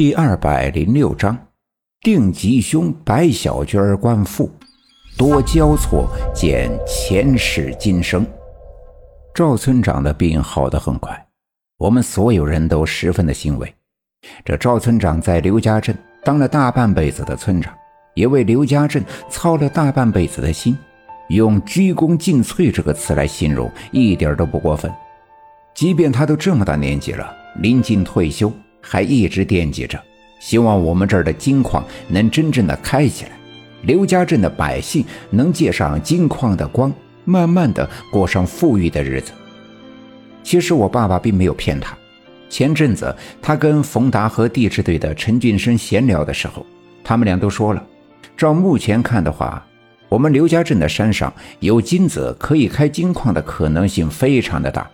第二百零六章，定吉凶，白小娟官复，多交错，见前世今生。赵村长的病好得很快，我们所有人都十分的欣慰。这赵村长在刘家镇当了大半辈子的村长，也为刘家镇操了大半辈子的心，用鞠躬尽瘁这个词来形容，一点都不过分。即便他都这么大年纪了，临近退休。还一直惦记着，希望我们这儿的金矿能真正的开起来，刘家镇的百姓能借上金矿的光，慢慢的过上富裕的日子。其实我爸爸并没有骗他。前阵子他跟冯达和地质队的陈俊生闲聊的时候，他们俩都说了，照目前看的话，我们刘家镇的山上有金子，可以开金矿的可能性非常的大。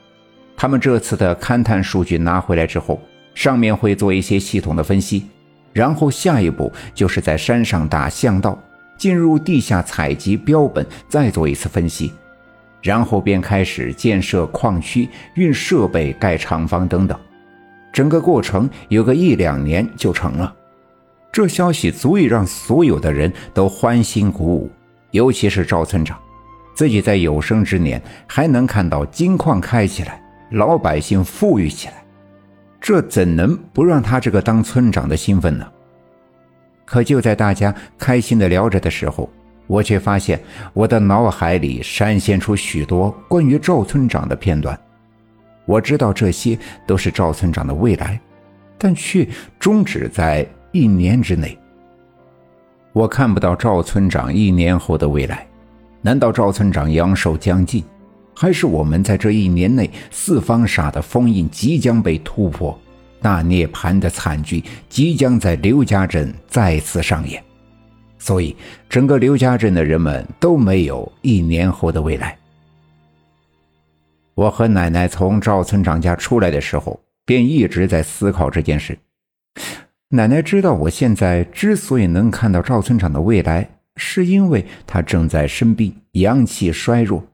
他们这次的勘探数据拿回来之后。上面会做一些系统的分析，然后下一步就是在山上打巷道，进入地下采集标本，再做一次分析，然后便开始建设矿区、运设备、盖厂房等等。整个过程有个一两年就成了。这消息足以让所有的人都欢欣鼓舞，尤其是赵村长，自己在有生之年还能看到金矿开起来，老百姓富裕起来。这怎能不让他这个当村长的兴奋呢？可就在大家开心的聊着的时候，我却发现我的脑海里闪现出许多关于赵村长的片段。我知道这些都是赵村长的未来，但却终止在一年之内。我看不到赵村长一年后的未来。难道赵村长阳寿将近？还是我们在这一年内，四方煞的封印即将被突破，大涅槃的惨剧即将在刘家镇再次上演，所以整个刘家镇的人们都没有一年后的未来。我和奶奶从赵村长家出来的时候，便一直在思考这件事。奶奶知道我现在之所以能看到赵村长的未来，是因为他正在生病，阳气衰弱。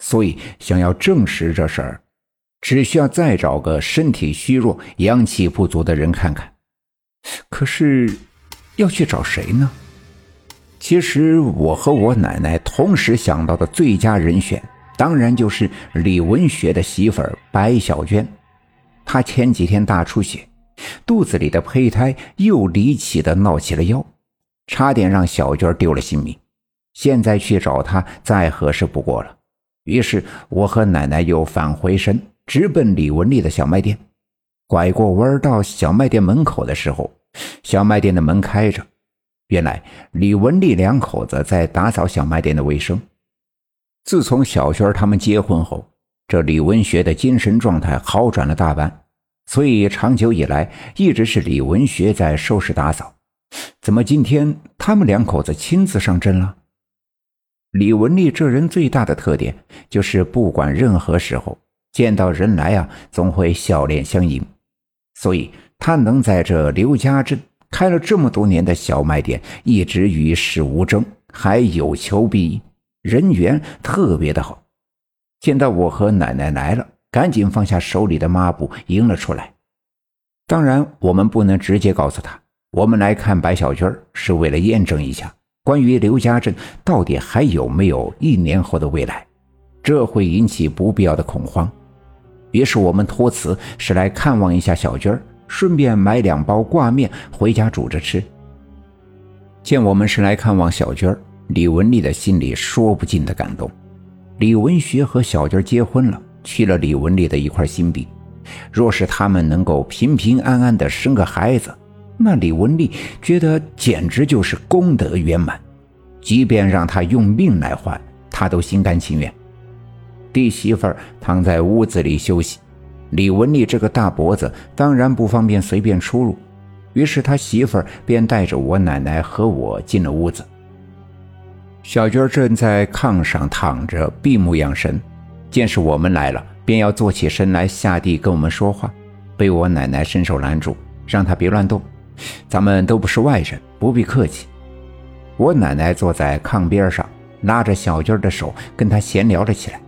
所以，想要证实这事儿，只需要再找个身体虚弱、阳气不足的人看看。可是，要去找谁呢？其实，我和我奶奶同时想到的最佳人选，当然就是李文学的媳妇儿白小娟。她前几天大出血，肚子里的胚胎又离奇的闹起了腰，差点让小娟丢了性命。现在去找她，再合适不过了。于是，我和奶奶又返回身，直奔李文丽的小卖店。拐过弯到小卖店门口的时候，小卖店的门开着。原来，李文丽两口子在打扫小卖店的卫生。自从小轩他们结婚后，这李文学的精神状态好转了大半，所以长久以来一直是李文学在收拾打扫。怎么今天他们两口子亲自上阵了？李文丽这人最大的特点就是，不管任何时候见到人来啊，总会笑脸相迎。所以，他能在这刘家镇开了这么多年的小卖店，一直与世无争，还有求必应，人缘特别的好。见到我和奶奶来了，赶紧放下手里的抹布，迎了出来。当然，我们不能直接告诉他，我们来看白小娟是为了验证一下。关于刘家镇到底还有没有一年后的未来，这会引起不必要的恐慌。于是我们托辞是来看望一下小娟儿，顺便买两包挂面回家煮着吃。见我们是来看望小娟儿，李文丽的心里说不尽的感动。李文学和小娟结婚了，去了李文丽的一块心病。若是他们能够平平安安的生个孩子。那李文丽觉得简直就是功德圆满，即便让他用命来换，他都心甘情愿。弟媳妇儿躺在屋子里休息，李文丽这个大脖子当然不方便随便出入，于是他媳妇儿便带着我奶奶和我进了屋子。小娟正在炕上躺着，闭目养神，见是我们来了，便要坐起身来下地跟我们说话，被我奶奶伸手拦住，让她别乱动。咱们都不是外人，不必客气。我奶奶坐在炕边上，拉着小娟的手，跟她闲聊了起来。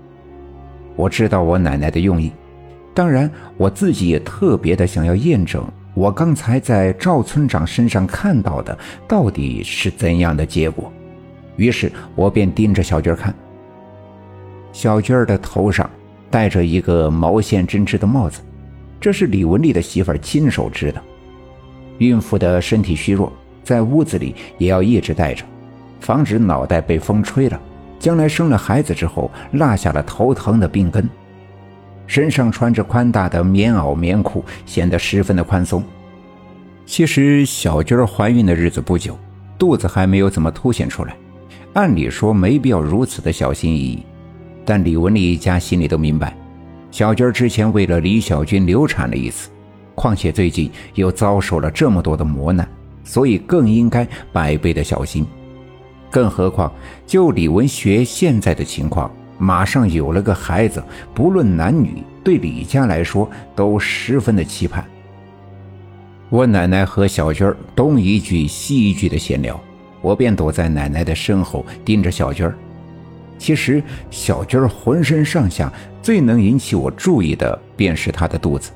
我知道我奶奶的用意，当然我自己也特别的想要验证我刚才在赵村长身上看到的到底是怎样的结果。于是我便盯着小军看。小军的头上戴着一个毛线针织的帽子，这是李文丽的媳妇亲手织的。孕妇的身体虚弱，在屋子里也要一直戴着，防止脑袋被风吹了，将来生了孩子之后落下了头疼的病根。身上穿着宽大的棉袄棉裤，显得十分的宽松。其实小军儿怀孕的日子不久，肚子还没有怎么凸显出来，按理说没必要如此的小心翼翼。但李文丽一家心里都明白，小军之前为了李小军流产了一次，况且最近又遭受了这么多的磨难，所以更应该百倍的小心。更何况，就李文学现在的情况，马上有了个孩子，不论男女，对李家来说都十分的期盼。我奶奶和小军东一句西一句的闲聊，我便躲在奶奶的身后盯着小军儿。其实，小军儿浑身上下最能引起我注意的，便是他的肚子。